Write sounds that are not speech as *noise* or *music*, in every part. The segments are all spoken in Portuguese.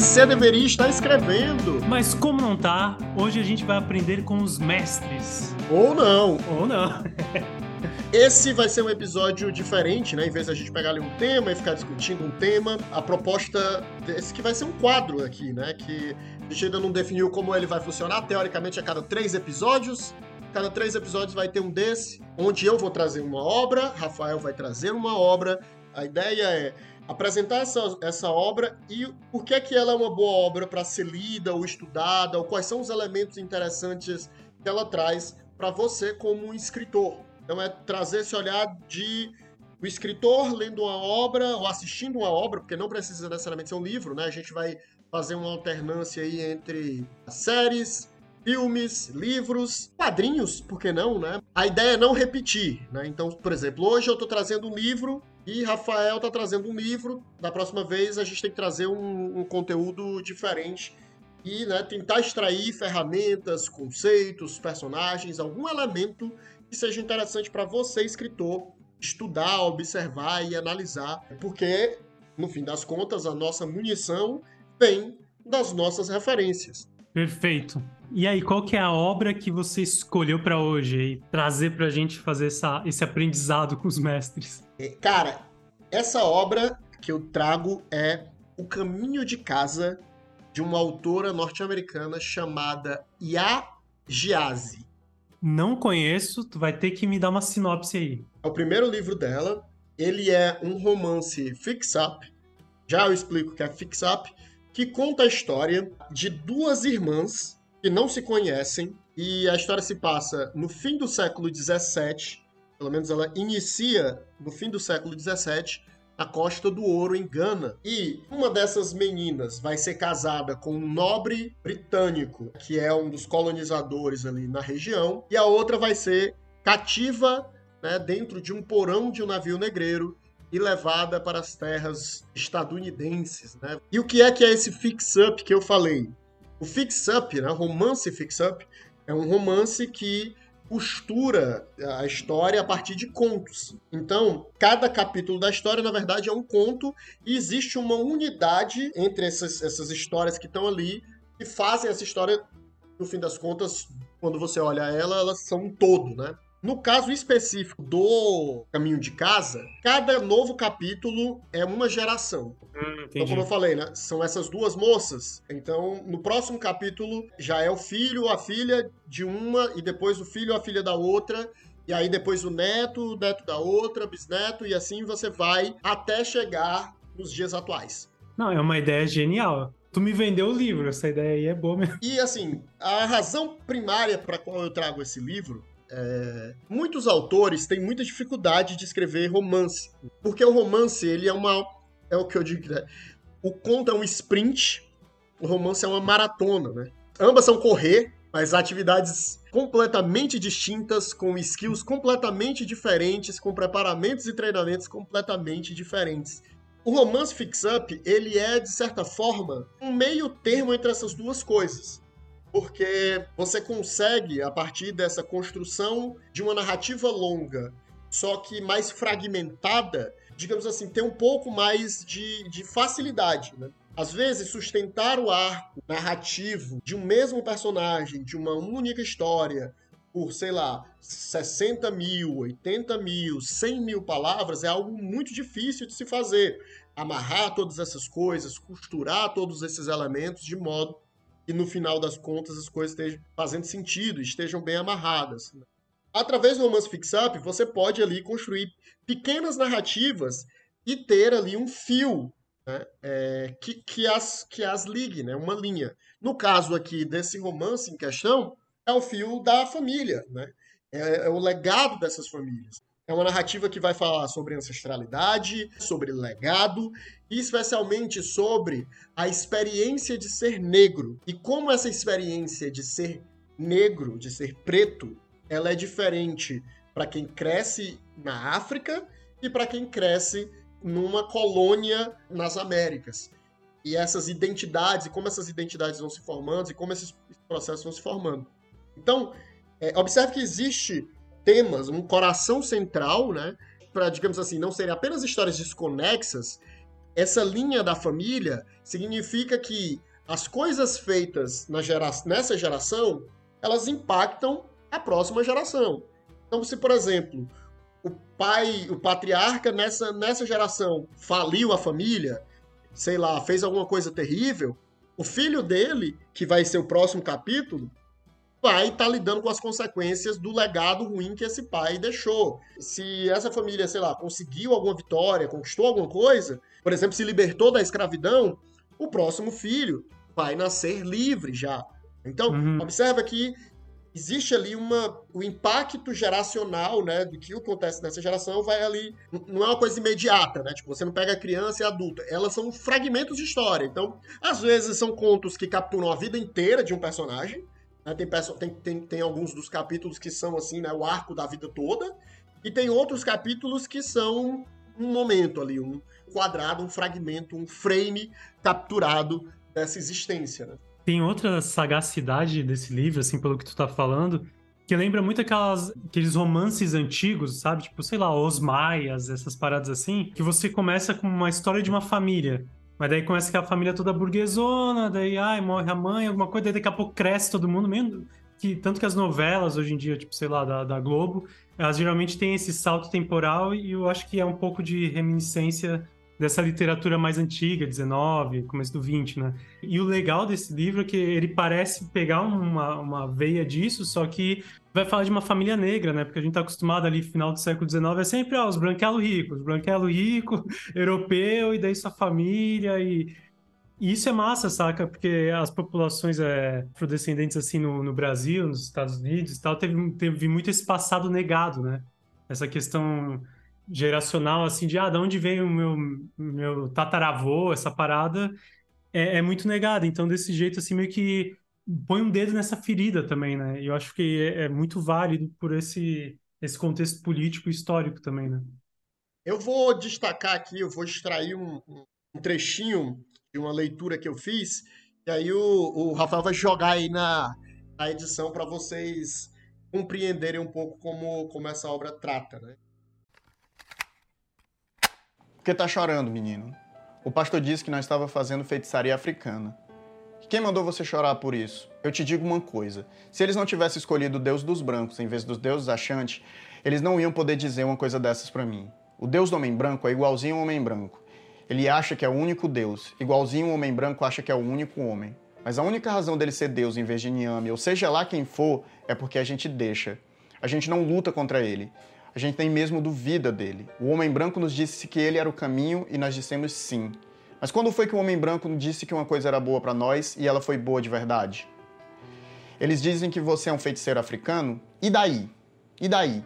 você deveria estar escrevendo. Mas como não tá, hoje a gente vai aprender com os mestres. Ou não. Ou não. Esse vai ser um episódio diferente, né? Em vez de a gente pegar ali um tema e ficar discutindo um tema, a proposta desse que vai ser um quadro aqui, né? Que a gente ainda não definiu como ele vai funcionar. Teoricamente, a cada três episódios, cada três episódios vai ter um desse, onde eu vou trazer uma obra, Rafael vai trazer uma obra. A ideia é apresentar essa, essa obra e por que, que ela é uma boa obra para ser lida ou estudada, ou quais são os elementos interessantes que ela traz para você como um escritor. Então é trazer esse olhar de o escritor lendo uma obra ou assistindo uma obra, porque não precisa necessariamente ser um livro, né? A gente vai fazer uma alternância aí entre séries, filmes, livros, quadrinhos, por que não, né? A ideia é não repetir, né? Então, por exemplo, hoje eu estou trazendo um livro e Rafael está trazendo um livro. Da próxima vez a gente tem que trazer um, um conteúdo diferente e né, tentar extrair ferramentas, conceitos, personagens, algum elemento que seja interessante para você, escritor, estudar, observar e analisar, porque no fim das contas a nossa munição vem das nossas referências. Perfeito. E aí, qual que é a obra que você escolheu para hoje e trazer para a gente fazer essa, esse aprendizado com os mestres? É, cara, essa obra que eu trago é O Caminho de Casa, de uma autora norte-americana chamada Ya Giazi. Não conheço, tu vai ter que me dar uma sinopse aí. É o primeiro livro dela. Ele é um romance fix-up. Já eu explico o que é fix-up. Que conta a história de duas irmãs que não se conhecem. E a história se passa no fim do século XVII. Pelo menos ela inicia no fim do século XVII a Costa do Ouro em Gana. E uma dessas meninas vai ser casada com um nobre britânico, que é um dos colonizadores ali na região, e a outra vai ser cativa né, dentro de um porão de um navio negreiro e levada para as terras estadunidenses. Né? E o que é que é esse fix-up que eu falei? O fix-up, né, romance fix-up, é um romance que costura a história a partir de contos. Então, cada capítulo da história, na verdade, é um conto e existe uma unidade entre essas, essas histórias que estão ali e fazem essa história, no fim das contas, quando você olha ela, elas são um todo, né? No caso específico do Caminho de Casa, cada novo capítulo é uma geração. Hum, então, como eu falei, né? São essas duas moças. Então, no próximo capítulo já é o filho, a filha de uma, e depois o filho, a filha da outra. E aí depois o neto, o neto da outra, bisneto, e assim você vai até chegar nos dias atuais. Não, é uma ideia genial. Tu me vendeu o livro, essa ideia aí é boa mesmo. E assim, a razão primária para qual eu trago esse livro é... Muitos autores têm muita dificuldade de escrever romance, porque o romance ele é uma é o que eu digo, né? o conto é um sprint, o romance é uma maratona, né? Ambas são correr, mas atividades completamente distintas, com skills completamente diferentes, com preparamentos e treinamentos completamente diferentes. O romance fix-up, ele é, de certa forma, um meio termo entre essas duas coisas porque você consegue, a partir dessa construção de uma narrativa longa, só que mais fragmentada, digamos assim, ter um pouco mais de, de facilidade, né? Às vezes, sustentar o arco narrativo de um mesmo personagem, de uma única história, por, sei lá, 60 mil, 80 mil, 100 mil palavras, é algo muito difícil de se fazer. Amarrar todas essas coisas, costurar todos esses elementos de modo e no final das contas as coisas estejam fazendo sentido, estejam bem amarradas. Através do romance fix-up, você pode ali construir pequenas narrativas e ter ali um fio né, é, que, que, as, que as ligue, né, uma linha. No caso aqui desse romance em questão, é o fio da família, né? é, é o legado dessas famílias. É uma narrativa que vai falar sobre ancestralidade, sobre legado e especialmente sobre a experiência de ser negro e como essa experiência de ser negro, de ser preto, ela é diferente para quem cresce na África e para quem cresce numa colônia nas Américas. E essas identidades, e como essas identidades vão se formando e como esses processos vão se formando. Então, é, observe que existe temas, um coração central, né? Para, digamos assim, não serem apenas histórias desconexas, essa linha da família significa que as coisas feitas gera... nessa geração, elas impactam a próxima geração. Então, se, por exemplo, o pai, o patriarca nessa, nessa geração faliu a família, sei lá, fez alguma coisa terrível, o filho dele, que vai ser o próximo capítulo, vai estar tá lidando com as consequências do legado ruim que esse pai deixou. Se essa família, sei lá, conseguiu alguma vitória, conquistou alguma coisa, por exemplo, se libertou da escravidão, o próximo filho vai nascer livre já. Então, uhum. observa que existe ali uma, o impacto geracional, né, do que acontece nessa geração vai ali, não é uma coisa imediata, né, tipo, você não pega criança e adulta, elas são fragmentos de história, então, às vezes são contos que capturam a vida inteira de um personagem, tem, tem, tem, tem alguns dos capítulos que são, assim, né, o arco da vida toda, e tem outros capítulos que são um momento ali, um quadrado, um fragmento, um frame capturado dessa existência, né. Tem outra sagacidade desse livro, assim, pelo que tu tá falando, que lembra muito aquelas, aqueles romances antigos, sabe? Tipo, sei lá, Os Maias, essas paradas assim, que você começa com uma história de uma família. Mas daí começa aquela família toda burguesona, daí, ai, morre a mãe, alguma coisa, daí daqui a pouco cresce todo mundo, mesmo que tanto que as novelas hoje em dia, tipo, sei lá, da, da Globo, elas geralmente têm esse salto temporal e eu acho que é um pouco de reminiscência dessa literatura mais antiga, 19, começo do 20, né? E o legal desse livro é que ele parece pegar uma, uma veia disso, só que vai falar de uma família negra, né? Porque a gente tá acostumado ali, final do século XIX, é sempre, ó, os branquelos ricos, branquelo rico, *laughs* europeu, e daí sua família, e... E isso é massa, saca? Porque as populações é, afrodescendentes, assim, no, no Brasil, nos Estados Unidos e tal, teve, teve muito esse passado negado, né? Essa questão geracional, assim, de ah, de onde veio o meu, meu tataravô, essa parada, é, é, muito negada. Então, desse jeito, assim, meio que põe um dedo nessa ferida também, né? E eu acho que é, é muito válido por esse, esse contexto político e histórico também, né? Eu vou destacar aqui, eu vou extrair um, um trechinho de uma leitura que eu fiz, e aí o, o Rafael vai jogar aí na, na edição para vocês compreenderem um pouco como, como essa obra trata, né? Por que tá chorando, menino? O pastor disse que nós estava fazendo feitiçaria africana. Quem mandou você chorar por isso? Eu te digo uma coisa: se eles não tivessem escolhido o Deus dos brancos em vez dos deuses achantes, eles não iam poder dizer uma coisa dessas para mim. O Deus do homem branco é igualzinho ao homem branco. Ele acha que é o único Deus, igualzinho o homem branco acha que é o único homem. Mas a única razão dele ser Deus em vez de Niame, ou seja lá quem for, é porque a gente deixa. A gente não luta contra ele a gente nem mesmo duvida dele. O homem branco nos disse que ele era o caminho e nós dissemos sim. Mas quando foi que o homem branco disse que uma coisa era boa para nós e ela foi boa de verdade? Eles dizem que você é um feiticeiro africano? E daí? E daí?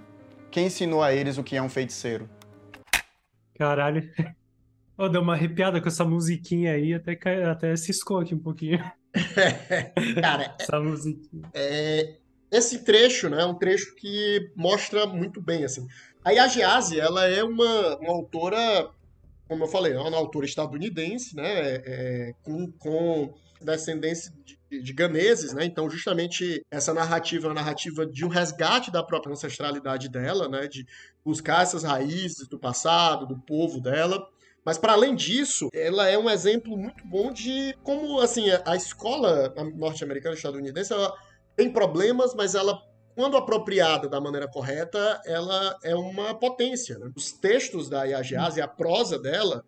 Quem ensinou a eles o que é um feiticeiro? Caralho. *laughs* Oh, deu uma arrepiada com essa musiquinha aí, até, até ciscou aqui um pouquinho. *laughs* Cara, *laughs* essa musiquinha. É, esse trecho, né, é um trecho que mostra muito bem, assim. A Yagiase, ela é uma, uma autora, como eu falei, é uma autora estadunidense, né, é, é, com, com descendência de, de ganeses, né, então justamente essa narrativa é uma narrativa de um resgate da própria ancestralidade dela, né, de buscar essas raízes do passado, do povo dela, mas para além disso, ela é um exemplo muito bom de como assim a escola norte-americana estadunidense ela tem problemas, mas ela, quando apropriada da maneira correta, ela é uma potência. Né? Os textos da Yagiase, a prosa dela,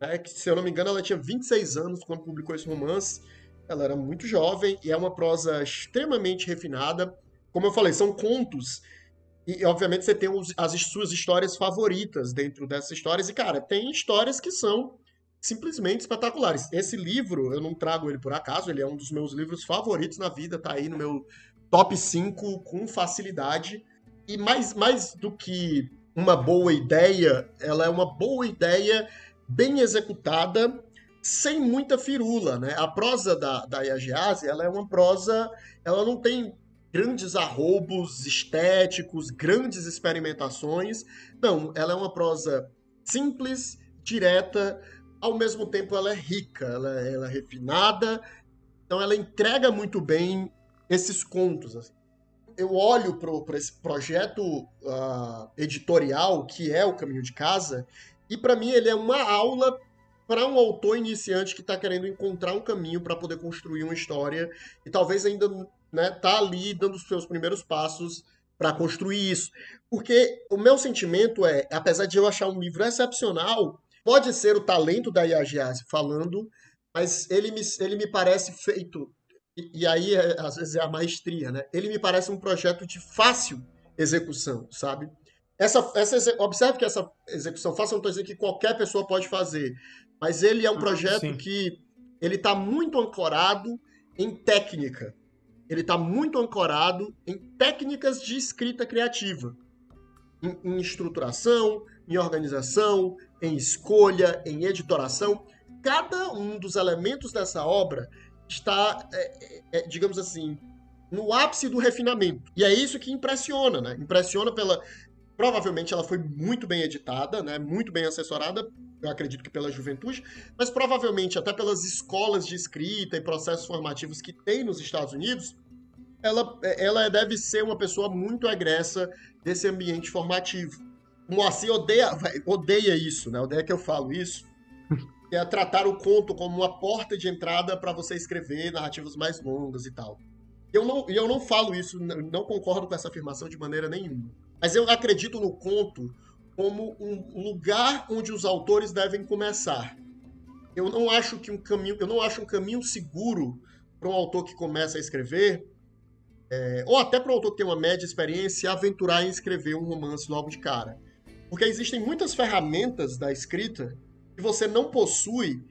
né, que se eu não me engano, ela tinha 26 anos quando publicou esse romance. Ela era muito jovem e é uma prosa extremamente refinada. Como eu falei, são contos. E, obviamente, você tem as suas histórias favoritas dentro dessas histórias. E, cara, tem histórias que são simplesmente espetaculares. Esse livro, eu não trago ele por acaso, ele é um dos meus livros favoritos na vida, tá aí no meu top 5 com facilidade. E mais, mais do que uma boa ideia, ela é uma boa ideia bem executada, sem muita firula, né? A prosa da, da Yagiase, ela é uma prosa, ela não tem grandes arrobos estéticos, grandes experimentações. Não, ela é uma prosa simples, direta, ao mesmo tempo ela é rica, ela, ela é refinada, então ela entrega muito bem esses contos. Assim. Eu olho para esse projeto uh, editorial que é o Caminho de Casa e para mim ele é uma aula para um autor iniciante que está querendo encontrar um caminho para poder construir uma história e talvez ainda né, tá ali dando os seus primeiros passos para construir isso. Porque o meu sentimento é, apesar de eu achar um livro excepcional, pode ser o talento da Yagiase falando, mas ele me, ele me parece feito, e, e aí é, às vezes é a maestria, né? Ele me parece um projeto de fácil execução, sabe? Essa, essa, observe que essa execução fácil, não estou dizendo que qualquer pessoa pode fazer, mas ele é um ah, projeto Sim. que ele está muito ancorado em técnica. Ele está muito ancorado em técnicas de escrita criativa, em, em estruturação, em organização, em escolha, em editoração. Cada um dos elementos dessa obra está, é, é, é, digamos assim, no ápice do refinamento. E é isso que impressiona, né? Impressiona pela. Provavelmente ela foi muito bem editada, né? Muito bem assessorada, eu acredito que pela juventude, mas provavelmente até pelas escolas de escrita e processos formativos que tem nos Estados Unidos, ela, ela deve ser uma pessoa muito agressa desse ambiente formativo. Moacir odeia, odeia isso, né? Odeia que eu falo isso. É tratar o conto como uma porta de entrada para você escrever narrativas mais longas e tal. Eu não, eu não falo isso, não concordo com essa afirmação de maneira nenhuma. Mas eu acredito no conto como um lugar onde os autores devem começar. Eu não acho que um caminho, eu não acho um caminho seguro para um autor que começa a escrever, é, ou até para um autor que tem uma média experiência, aventurar em escrever um romance logo de cara. Porque existem muitas ferramentas da escrita que você não possui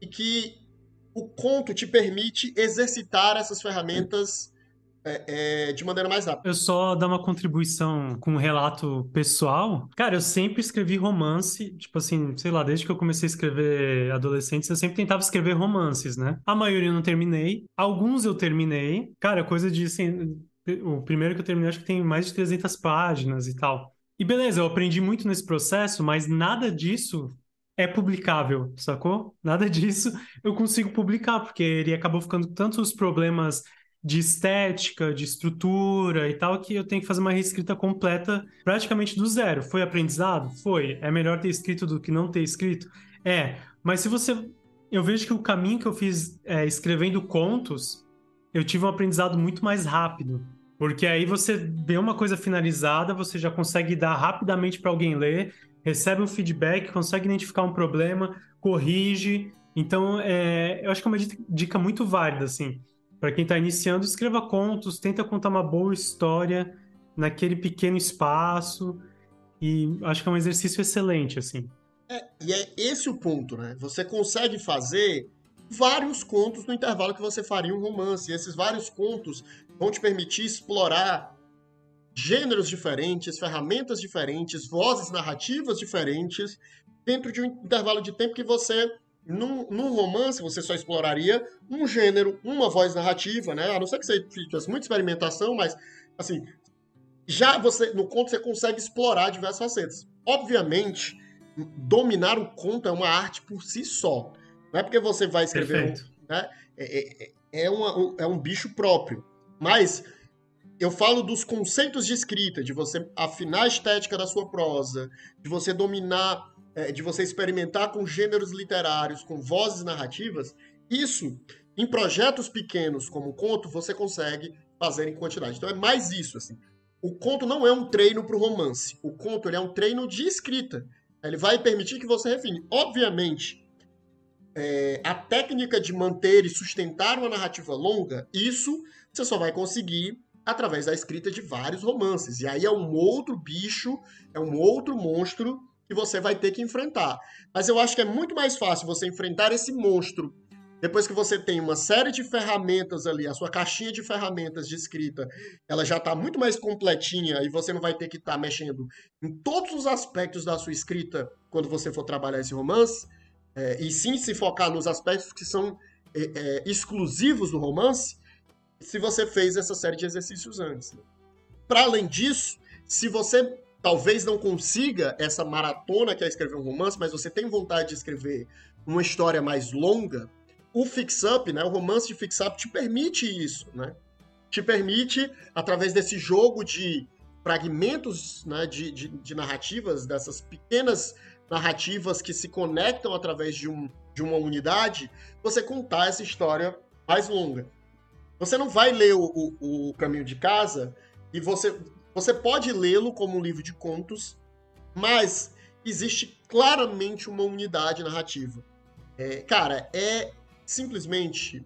e que o conto te permite exercitar essas ferramentas é, é, de maneira mais rápida. Eu só dar uma contribuição com um relato pessoal. Cara, eu sempre escrevi romance, tipo assim, sei lá, desde que eu comecei a escrever adolescentes, eu sempre tentava escrever romances, né? A maioria eu não terminei, alguns eu terminei. Cara, coisa de assim, o primeiro que eu terminei acho que tem mais de 300 páginas e tal. E beleza, eu aprendi muito nesse processo, mas nada disso é publicável, sacou? Nada disso eu consigo publicar, porque ele acabou ficando tantos problemas de estética, de estrutura e tal, que eu tenho que fazer uma reescrita completa praticamente do zero. Foi aprendizado? Foi. É melhor ter escrito do que não ter escrito? É. Mas se você. Eu vejo que o caminho que eu fiz é, escrevendo contos, eu tive um aprendizado muito mais rápido. Porque aí você vê uma coisa finalizada, você já consegue dar rapidamente para alguém ler, recebe um feedback, consegue identificar um problema, corrige. Então, é, eu acho que é uma dica muito válida, assim. Para quem está iniciando, escreva contos, tenta contar uma boa história naquele pequeno espaço. E acho que é um exercício excelente, assim. É, e é esse o ponto, né? Você consegue fazer vários contos no intervalo que você faria um romance. E esses vários contos vão te permitir explorar gêneros diferentes, ferramentas diferentes, vozes narrativas diferentes, dentro de um intervalo de tempo que você, num, num, romance, você só exploraria um gênero, uma voz narrativa, né? A não ser que você tivesse muita experimentação, mas, assim, já você, no conto, você consegue explorar diversas facetas. Obviamente, dominar um conto é uma arte por si só. Não é porque você vai escrever um, né? é, é, é, uma, é um bicho próprio. Mas eu falo dos conceitos de escrita, de você afinar a estética da sua prosa, de você dominar, é, de você experimentar com gêneros literários, com vozes narrativas. Isso, em projetos pequenos como o conto, você consegue fazer em quantidade. Então é mais isso, assim. O conto não é um treino para o romance. O conto é um treino de escrita. Ele vai permitir que você refine. Obviamente, é, a técnica de manter e sustentar uma narrativa longa, isso você só vai conseguir através da escrita de vários romances. E aí é um outro bicho, é um outro monstro que você vai ter que enfrentar. Mas eu acho que é muito mais fácil você enfrentar esse monstro depois que você tem uma série de ferramentas ali, a sua caixinha de ferramentas de escrita, ela já está muito mais completinha e você não vai ter que estar tá mexendo em todos os aspectos da sua escrita quando você for trabalhar esse romance, é, e sim se focar nos aspectos que são é, é, exclusivos do romance, se você fez essa série de exercícios antes. Né? Para além disso, se você talvez não consiga essa maratona que é escrever um romance, mas você tem vontade de escrever uma história mais longa, o fix-up, né, o romance de fix-up te permite isso, né? Te permite, através desse jogo de fragmentos né, de, de, de narrativas, dessas pequenas narrativas que se conectam através de, um, de uma unidade, você contar essa história mais longa. Você não vai ler o, o, o Caminho de Casa e você, você pode lê-lo como um livro de contos, mas existe claramente uma unidade narrativa. É, cara, é simplesmente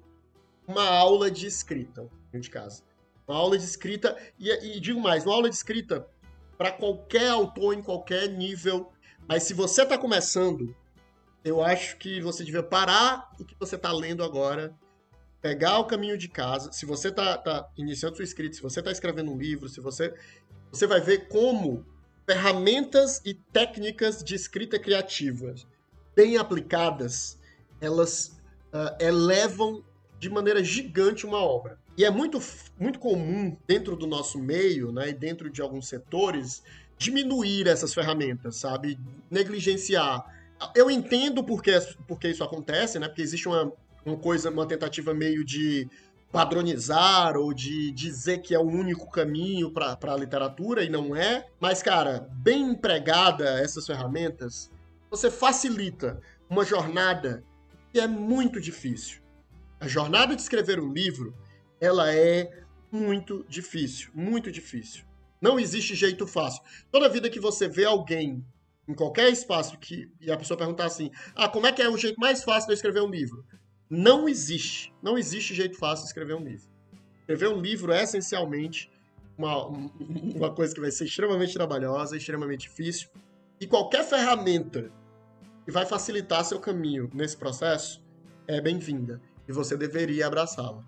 uma aula de escrita, de casa. Uma aula de escrita, e, e digo mais, uma aula de escrita para qualquer autor em qualquer nível. Mas se você está começando, eu acho que você devia parar o que você está lendo agora, pegar o caminho de casa. Se você está tá iniciando sua escrita, se você está escrevendo um livro, se você você vai ver como ferramentas e técnicas de escrita criativa bem aplicadas, elas uh, elevam de maneira gigante uma obra. E é muito, muito comum dentro do nosso meio, né, e dentro de alguns setores, diminuir essas ferramentas, sabe? Negligenciar. Eu entendo porque, porque isso acontece, né? Porque existe uma, uma coisa, uma tentativa meio de padronizar ou de dizer que é o único caminho para a literatura e não é. Mas, cara, bem empregada essas ferramentas, você facilita uma jornada que é muito difícil. A jornada de escrever um livro, ela é muito difícil, muito difícil. Não existe jeito fácil. Toda vida que você vê alguém em qualquer espaço que e a pessoa perguntar assim: "Ah, como é que é o jeito mais fácil de eu escrever um livro?" Não existe. Não existe jeito fácil de escrever um livro. Escrever um livro é essencialmente uma, uma coisa que vai ser extremamente trabalhosa, extremamente difícil. E qualquer ferramenta que vai facilitar seu caminho nesse processo é bem-vinda. E você deveria abraçá-la.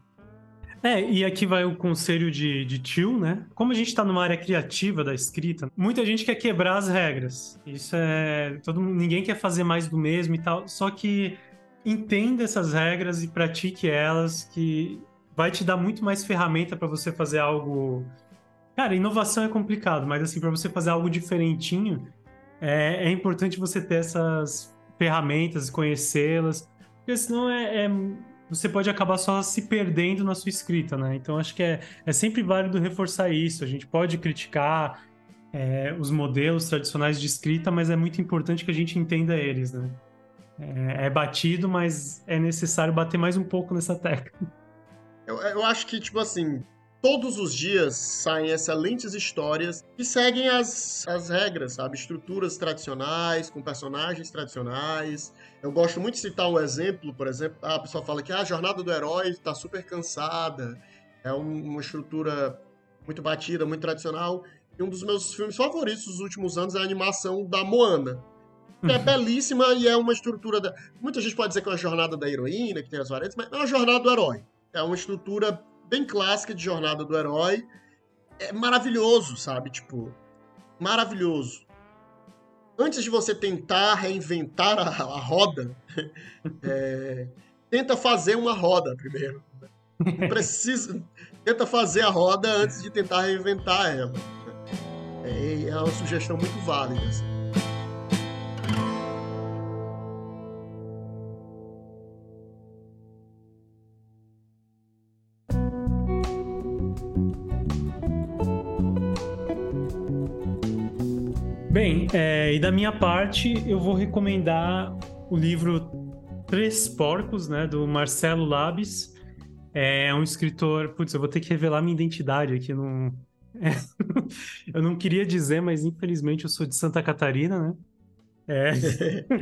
É, e aqui vai o conselho de, de tio, né? Como a gente está numa área criativa da escrita, muita gente quer quebrar as regras. Isso é. Todo, ninguém quer fazer mais do mesmo e tal. Só que entenda essas regras e pratique elas, que vai te dar muito mais ferramenta para você fazer algo. Cara, inovação é complicado, mas assim, para você fazer algo diferentinho, é, é, importante você ter essas ferramentas, conhecê-las, porque senão é, é, você pode acabar só se perdendo na sua escrita, né? Então acho que é, é sempre válido reforçar isso. A gente pode criticar é, os modelos tradicionais de escrita, mas é muito importante que a gente entenda eles, né? É, é batido, mas é necessário bater mais um pouco nessa tecla. Eu, eu acho que, tipo assim, todos os dias saem excelentes histórias que seguem as, as regras, sabe? Estruturas tradicionais, com personagens tradicionais. Eu gosto muito de citar um exemplo, por exemplo, a pessoa fala que ah, a jornada do herói está super cansada, é um, uma estrutura muito batida, muito tradicional. E um dos meus filmes favoritos dos últimos anos é a animação da Moana é belíssima e é uma estrutura. Da... Muita gente pode dizer que é uma jornada da heroína, que tem as variantes, mas é uma jornada do herói. É uma estrutura bem clássica de jornada do herói. É maravilhoso, sabe? Tipo, maravilhoso. Antes de você tentar reinventar a, a roda, *laughs* é... tenta fazer uma roda primeiro. Precisa. Tenta fazer a roda antes de tentar reinventar ela. É, é uma sugestão muito válida. Assim. Bem, é, e da minha parte, eu vou recomendar o livro Três Porcos, né, do Marcelo Labes. É um escritor. Putz, eu vou ter que revelar minha identidade aqui. Não... É, *laughs* eu não queria dizer, mas infelizmente eu sou de Santa Catarina, né? É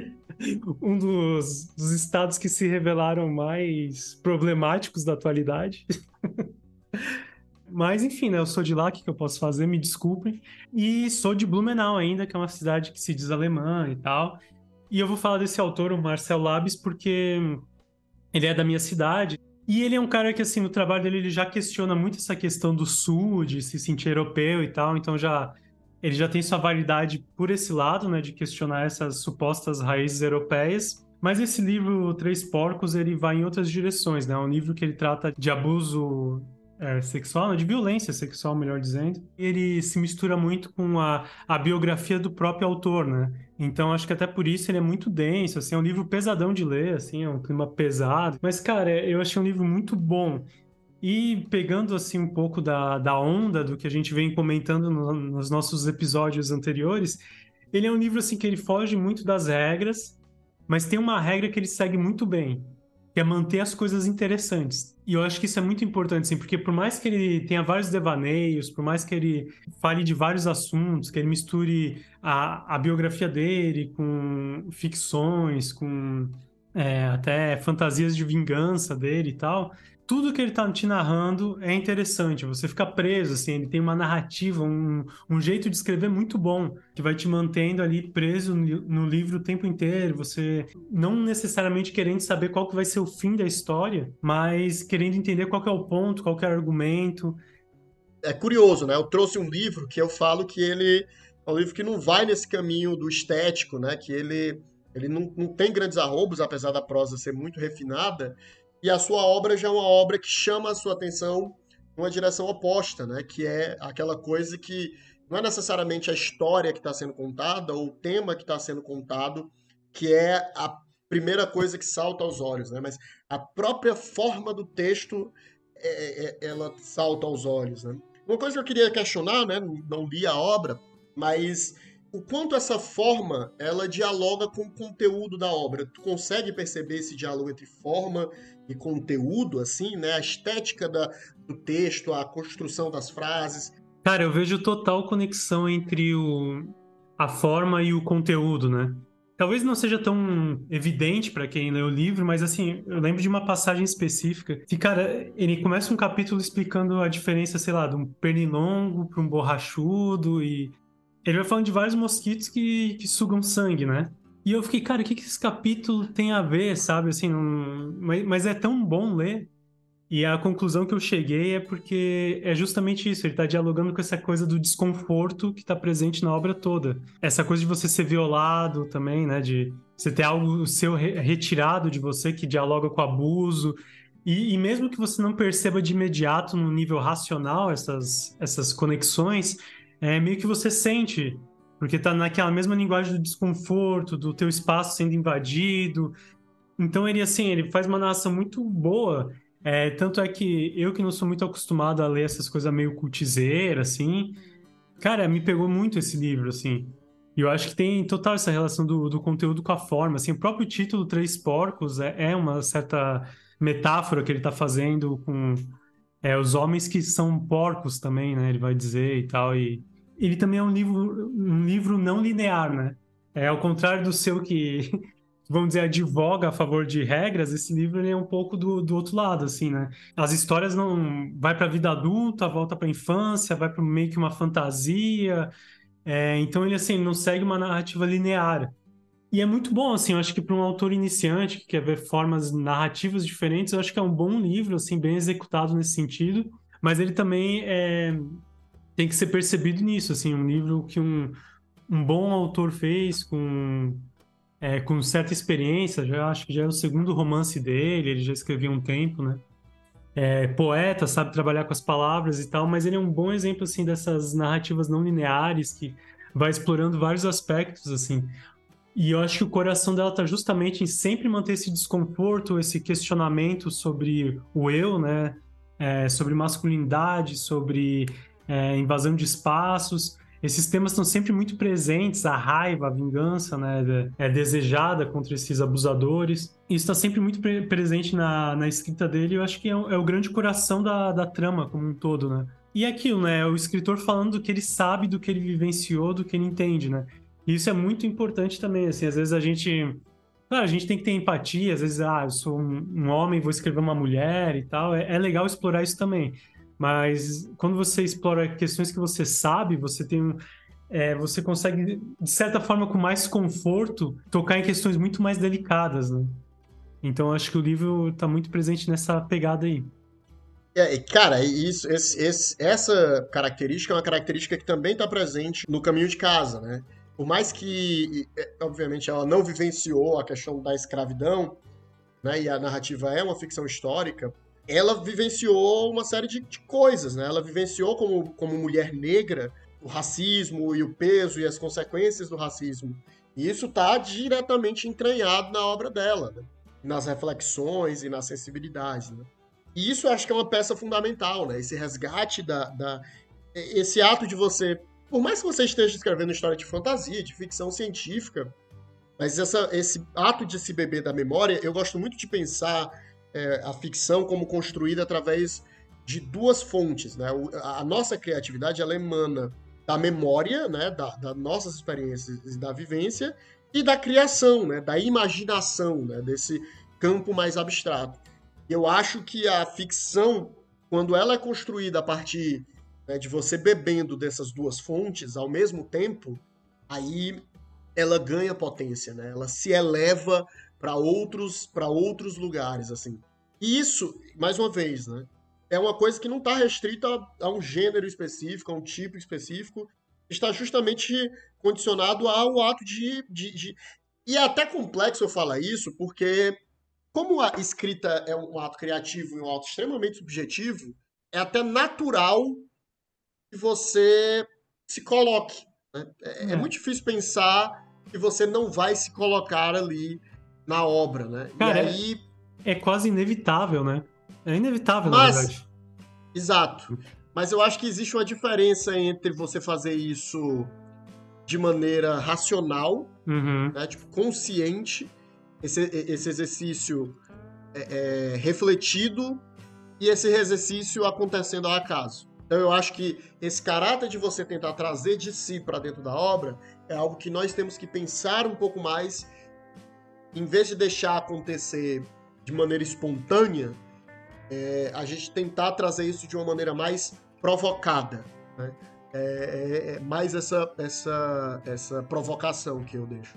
*laughs* um dos, dos estados que se revelaram mais problemáticos da atualidade. Mas enfim, né? Eu sou de lá, o que, que eu posso fazer? Me desculpem. E sou de Blumenau ainda, que é uma cidade que se diz alemã e tal. E eu vou falar desse autor, o Marcel Labes, porque ele é da minha cidade. E ele é um cara que, assim, no trabalho dele, ele já questiona muito essa questão do sul, de se sentir europeu e tal. Então já ele já tem sua validade por esse lado, né? De questionar essas supostas raízes europeias. Mas esse livro, Três Porcos, ele vai em outras direções, né? É um livro que ele trata de abuso é, sexual, de violência sexual, melhor dizendo. Ele se mistura muito com a, a biografia do próprio autor, né? Então acho que até por isso ele é muito denso, assim, é um livro pesadão de ler, assim, é um clima pesado. Mas, cara, eu achei um livro muito bom. E pegando, assim, um pouco da, da onda do que a gente vem comentando no, nos nossos episódios anteriores, ele é um livro assim que ele foge muito das regras, mas tem uma regra que ele segue muito bem, que é manter as coisas interessantes. E eu acho que isso é muito importante, assim, porque por mais que ele tenha vários devaneios, por mais que ele fale de vários assuntos, que ele misture a, a biografia dele com ficções, com é, até fantasias de vingança dele e tal, tudo que ele tá te narrando é interessante. Você fica preso, assim, ele tem uma narrativa, um, um jeito de escrever muito bom, que vai te mantendo ali preso no, livro o tempo inteiro. Você não necessariamente querendo saber qual que vai ser o fim da história, mas querendo entender qual que é o ponto, qual que é o argumento. É curioso, né? Eu trouxe um livro que eu falo que ele é um livro que não vai nesse caminho do estético, né? Que ele, ele não, não tem grandes arrobos, apesar da prosa ser muito refinada, e a sua obra já é uma obra que chama a sua atenção numa direção oposta, né? Que é aquela coisa que não é necessariamente a história que está sendo contada ou o tema que está sendo contado que é a primeira coisa que salta aos olhos, né? Mas a própria forma do texto é, é, ela salta aos olhos, né? Uma coisa que eu queria questionar, né? Não li a obra, mas o quanto essa forma ela dialoga com o conteúdo da obra. Tu consegue perceber esse diálogo entre forma e conteúdo, assim, né? A estética da, do texto, a construção das frases. Cara, eu vejo total conexão entre o, a forma e o conteúdo, né? Talvez não seja tão evidente para quem lê o livro, mas assim, eu lembro de uma passagem específica que, cara, ele começa um capítulo explicando a diferença, sei lá, de um pernilongo para um borrachudo e ele vai falando de vários mosquitos que, que sugam sangue, né? E eu fiquei, cara, o que, que esse capítulo tem a ver, sabe? Assim, um... mas, mas é tão bom ler. E a conclusão que eu cheguei é porque é justamente isso, ele está dialogando com essa coisa do desconforto que está presente na obra toda. Essa coisa de você ser violado também, né? De você ter algo seu retirado de você que dialoga com o abuso. E, e mesmo que você não perceba de imediato no nível racional essas, essas conexões, é meio que você sente, porque tá naquela mesma linguagem do desconforto, do teu espaço sendo invadido. Então ele assim, ele faz uma narração muito boa. É, tanto é que eu que não sou muito acostumado a ler essas coisas meio cultizeiras, assim, cara, me pegou muito esse livro, assim. E eu acho que tem total essa relação do, do conteúdo com a forma, assim, o próprio título Três Porcos é, é uma certa metáfora que ele está fazendo com é, os homens que são porcos também, né? Ele vai dizer e tal. E ele também é um livro, um livro não linear, né? É ao contrário do seu que, *laughs* vamos dizer, advoga a favor de regras, esse livro é um pouco do, do outro lado, assim, né? As histórias não... Vai para a vida adulta, volta para a infância, vai para meio que uma fantasia. É, então ele, assim, não segue uma narrativa linear. E é muito bom, assim, eu acho que para um autor iniciante que quer ver formas narrativas diferentes, eu acho que é um bom livro, assim, bem executado nesse sentido. Mas ele também é, tem que ser percebido nisso, assim, um livro que um, um bom autor fez com, é, com certa experiência, já acho que já é o segundo romance dele, ele já escreveu um tempo, né? É, poeta, sabe trabalhar com as palavras e tal, mas ele é um bom exemplo, assim, dessas narrativas não lineares que vai explorando vários aspectos, assim. E eu acho que o coração dela tá justamente em sempre manter esse desconforto, esse questionamento sobre o eu, né? É, sobre masculinidade, sobre é, invasão de espaços. Esses temas estão sempre muito presentes, a raiva, a vingança, né, é desejada contra esses abusadores. Isso está sempre muito pre presente na, na escrita dele. Eu acho que é, é o grande coração da, da trama como um todo, né? E é aquilo, né? O escritor falando do que ele sabe, do que ele vivenciou, do que ele entende, né? Isso é muito importante também, assim, às vezes a gente... Claro, a gente tem que ter empatia, às vezes, ah, eu sou um, um homem, vou escrever uma mulher e tal. É, é legal explorar isso também. Mas quando você explora questões que você sabe, você tem é, você consegue, de certa forma, com mais conforto, tocar em questões muito mais delicadas, né? Então acho que o livro está muito presente nessa pegada aí. É, cara, isso, esse, esse, essa característica é uma característica que também está presente no caminho de casa, né? Por mais que, é, obviamente, ela não vivenciou a questão da escravidão, né? E a narrativa é uma ficção histórica, ela vivenciou uma série de, de, coisas, né? Ela vivenciou como, como mulher negra o racismo e o peso e as consequências do racismo. E isso está diretamente entranhado na obra dela, né? nas reflexões e nas sensibilidades. Né? E isso eu acho que é uma peça fundamental, né? Esse resgate da, da, esse ato de você por mais que você esteja escrevendo história de fantasia, de ficção científica, mas essa, esse ato de se beber da memória, eu gosto muito de pensar é, a ficção como construída através de duas fontes, né? A nossa criatividade ela emana da memória, né? Da, das nossas experiências e da vivência e da criação, né? Da imaginação, né? Desse campo mais abstrato. Eu acho que a ficção, quando ela é construída a partir né, de você bebendo dessas duas fontes ao mesmo tempo, aí ela ganha potência, né? Ela se eleva para outros para outros lugares, assim. E isso, mais uma vez, né? É uma coisa que não está restrita a, a um gênero específico, a um tipo específico, está justamente condicionado ao ato de, de, de... E é até complexo eu falar isso, porque como a escrita é um ato criativo e um ato extremamente subjetivo, é até natural que você se coloque. Né? É, é, é, muito difícil pensar que você não vai se colocar ali na obra, né? Cara, e aí... é, é quase inevitável, né? É inevitável, Mas, na verdade. Exato. Mas eu acho que existe uma diferença entre você fazer isso de maneira racional, uhum. né? tipo, consciente, esse, esse exercício é, é, refletido e esse exercício acontecendo ao acaso. Então eu acho que esse caráter de você tentar trazer de si para dentro da obra é algo que nós temos que pensar um pouco mais, em vez de deixar acontecer de maneira espontânea, é, a gente tentar trazer isso de uma maneira mais provocada. Né? É, é, é mais essa, essa, essa provocação que eu deixo.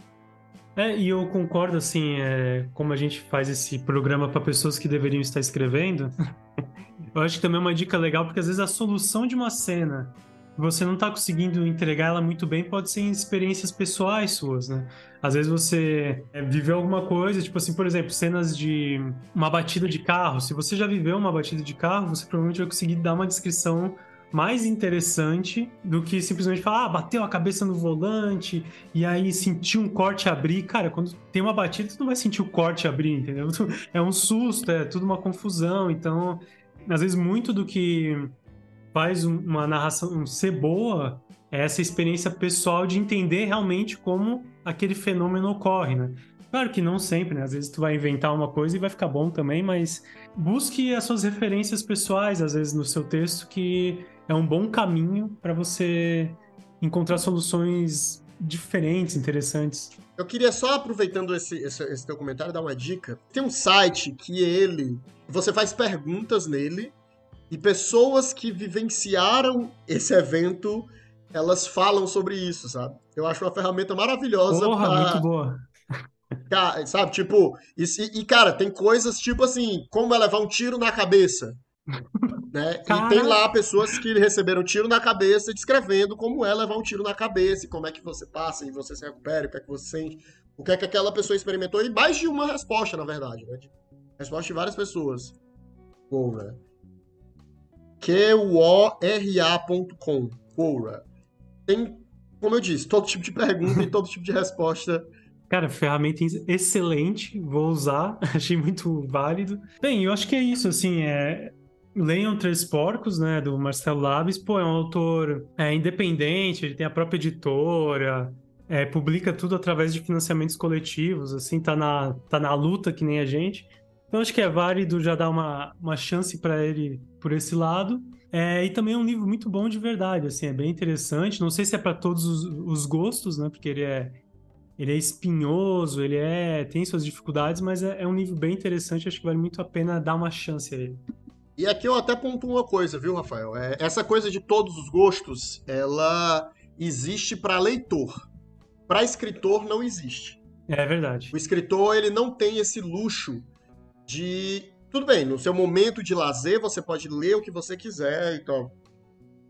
É, e eu concordo, assim, é, como a gente faz esse programa para pessoas que deveriam estar escrevendo, *laughs* eu acho que também é uma dica legal, porque às vezes a solução de uma cena você não está conseguindo entregar ela muito bem, pode ser em experiências pessoais suas, né? Às vezes você é, viveu alguma coisa, tipo assim, por exemplo, cenas de uma batida de carro. Se você já viveu uma batida de carro, você provavelmente vai conseguir dar uma descrição mais interessante do que simplesmente falar, ah, bateu a cabeça no volante e aí sentiu um corte abrir. Cara, quando tem uma batida, tu não vai sentir o corte abrir, entendeu? *laughs* É um susto, é tudo uma confusão. Então, às vezes, muito do que faz uma narração ser boa é essa experiência pessoal de entender realmente como aquele fenômeno ocorre, né? Claro que não sempre, né? Às vezes tu vai inventar uma coisa e vai ficar bom também, mas busque as suas referências pessoais, às vezes, no seu texto, que é um bom caminho para você encontrar soluções diferentes, interessantes. Eu queria só, aproveitando esse, esse, esse teu comentário, dar uma dica. Tem um site que ele. Você faz perguntas nele e pessoas que vivenciaram esse evento elas falam sobre isso, sabe? Eu acho uma ferramenta maravilhosa. Porra, pra... muito boa. *laughs* sabe, tipo, e, e, cara, tem coisas tipo assim, como é levar um tiro na cabeça. *laughs* né? E tem lá pessoas que receberam tiro na cabeça descrevendo como é levar um tiro na cabeça, e como é que você passa e você se recupera, o que é que você sente, o que é que aquela pessoa experimentou, e mais de uma resposta, na verdade, né? Resposta de várias pessoas. Quora. Q-O-R-A.com. Quora. Tem, como eu disse, todo tipo de pergunta e todo tipo de resposta Cara, ferramenta excelente, vou usar, *laughs* achei muito válido. Bem, eu acho que é isso, assim, é... Leiam Três Porcos, né, do Marcelo Labes, pô, é um autor é, independente, ele tem a própria editora, é, publica tudo através de financiamentos coletivos, assim, tá na, tá na luta que nem a gente. Então acho que é válido já dar uma, uma chance para ele por esse lado. É, e também é um livro muito bom de verdade, assim, é bem interessante. Não sei se é para todos os, os, gostos, né, porque ele é ele é espinhoso, ele é tem suas dificuldades, mas é, é, um livro bem interessante, acho que vale muito a pena dar uma chance a ele. E aqui eu até pontuo uma coisa, viu, Rafael? É, essa coisa de todos os gostos, ela existe para leitor. Para escritor não existe. É verdade. O escritor ele não tem esse luxo de tudo bem, no seu momento de lazer você pode ler o que você quiser, então.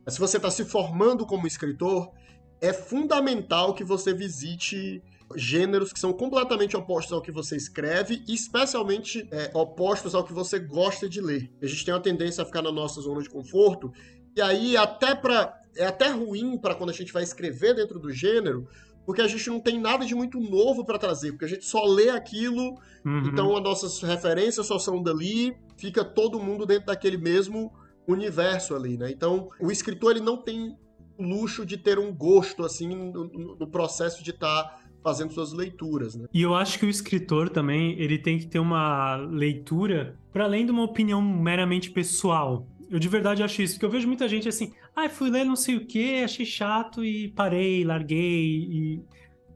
Mas se você está se formando como escritor, é fundamental que você visite gêneros que são completamente opostos ao que você escreve e especialmente é, opostos ao que você gosta de ler. A gente tem uma tendência a ficar na nossa zona de conforto e aí até para é até ruim para quando a gente vai escrever dentro do gênero, porque a gente não tem nada de muito novo para trazer, porque a gente só lê aquilo, uhum. então as nossas referências só são dali, fica todo mundo dentro daquele mesmo universo ali, né? Então, o escritor ele não tem luxo de ter um gosto assim no, no processo de estar tá fazendo suas leituras, né? E eu acho que o escritor também, ele tem que ter uma leitura para além de uma opinião meramente pessoal. Eu de verdade acho isso, porque eu vejo muita gente assim, ah, fui ler não sei o que, achei chato e parei, larguei e...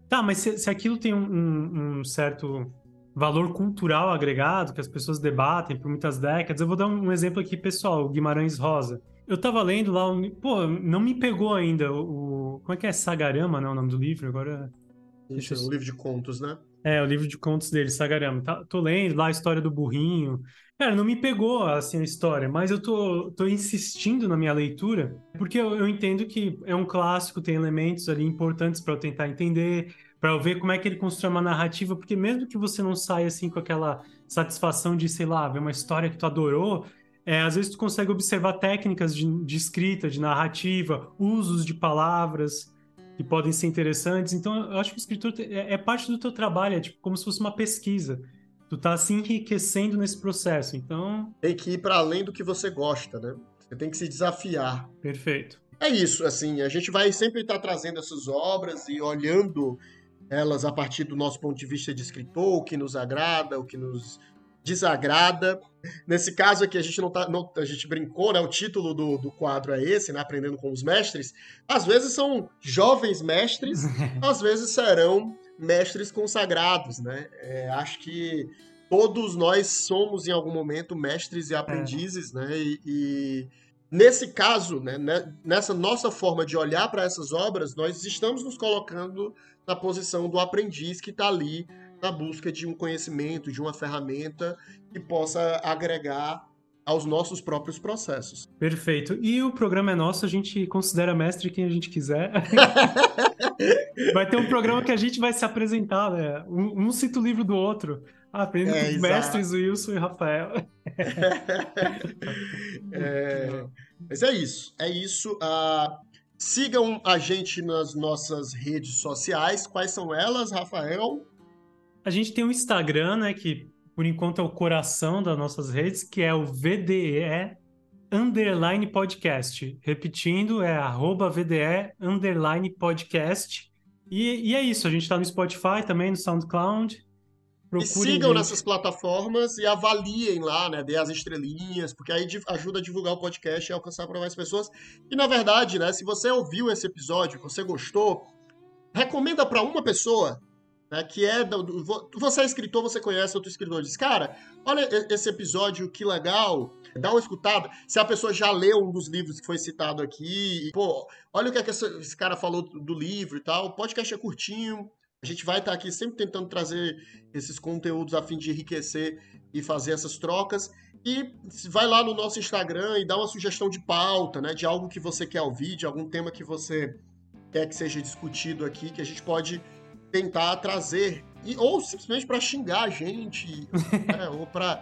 Tá, mas se, se aquilo tem um, um, certo valor cultural agregado que as pessoas debatem por muitas décadas. Eu vou dar um exemplo aqui pessoal, o Guimarães Rosa. Eu tava lendo lá, pô, não me pegou ainda o, como é que é Sagarama, não, o nome do livro agora? Isso, é o livro de contos, né? É, o livro de contos dele, Sagarama. Tá, tô lendo lá a história do burrinho. Cara, não me pegou assim a história, mas eu tô, tô insistindo na minha leitura, porque eu, eu entendo que é um clássico, tem elementos ali importantes para eu tentar entender, para eu ver como é que ele constrói uma narrativa, porque mesmo que você não saia assim com aquela satisfação de, sei lá, ver uma história que tu adorou, é, às vezes tu consegue observar técnicas de, de escrita, de narrativa, usos de palavras, que podem ser interessantes. Então, eu acho que o escritor é, é parte do teu trabalho, é tipo como se fosse uma pesquisa. Tu tá se enriquecendo nesse processo, então... Tem que ir para além do que você gosta, né? Você tem que se desafiar. Perfeito. É isso, assim, a gente vai sempre estar tá trazendo essas obras e olhando elas a partir do nosso ponto de vista de escritor, o que nos agrada, o que nos desagrada. Nesse caso aqui, a gente não tá. Não, a gente brincou, né? O título do, do quadro é esse, né? Aprendendo com os mestres. Às vezes são jovens mestres, *laughs* às vezes serão mestres consagrados, né? É, acho que todos nós somos, em algum momento, mestres e aprendizes, é. né? E, e, nesse caso, né, né nessa nossa forma de olhar para essas obras, nós estamos nos colocando na posição do aprendiz que está ali na busca de um conhecimento, de uma ferramenta que possa agregar aos nossos próprios processos. Perfeito. E o programa é nosso, a gente considera mestre quem a gente quiser. *laughs* vai ter um programa que a gente vai se apresentar, né? Um, um cita o livro do outro. Ah, aprendendo é, com os mestres Wilson e Rafael. *laughs* é, mas é isso. É isso. Uh, sigam a gente nas nossas redes sociais. Quais são elas, Rafael? A gente tem um Instagram, né, que por enquanto é o coração das nossas redes, que é o VDE underline podcast. Repetindo, é arroba VDE underline podcast. E, e é isso, a gente está no Spotify também, no SoundCloud. Procurem e sigam gente. nessas plataformas e avaliem lá, né? Dê as estrelinhas, porque aí ajuda a divulgar o podcast e alcançar para mais pessoas. E na verdade, né? Se você ouviu esse episódio, você gostou, recomenda para uma pessoa né, que é do, você é escritor, você conhece outro escritor, diz, cara, olha esse episódio, que legal, dá uma escutada. Se a pessoa já leu um dos livros que foi citado aqui, e, pô, olha o que, é que esse, cara falou do livro e tal. O podcast é curtinho, a gente vai estar aqui sempre tentando trazer esses conteúdos a fim de enriquecer e fazer essas trocas. E vai lá no nosso Instagram e dá uma sugestão de pauta, né, de algo que você quer ouvir, de algum tema que você quer que seja discutido aqui, que a gente pode tentar trazer e, ou simplesmente para xingar a gente, né, *laughs* ou para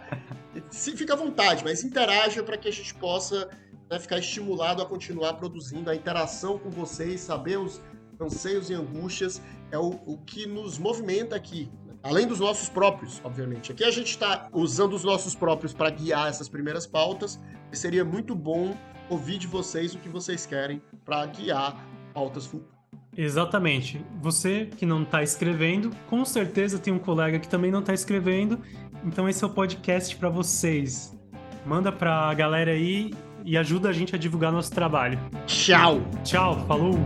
se fica à vontade, mas interaja para que a gente possa né, ficar estimulado a continuar produzindo a interação com vocês, saber os anseios e angústias é o, o que nos movimenta aqui. Além dos nossos próprios, obviamente. Aqui a gente está usando os nossos próprios para guiar essas primeiras pautas. E seria muito bom ouvir de vocês o que vocês querem para guiar pautas futuras. Exatamente. Você que não está escrevendo, com certeza tem um colega que também não está escrevendo. Então esse é o podcast para vocês. Manda para a galera aí e ajuda a gente a divulgar nosso trabalho. Tchau. Tchau, falou.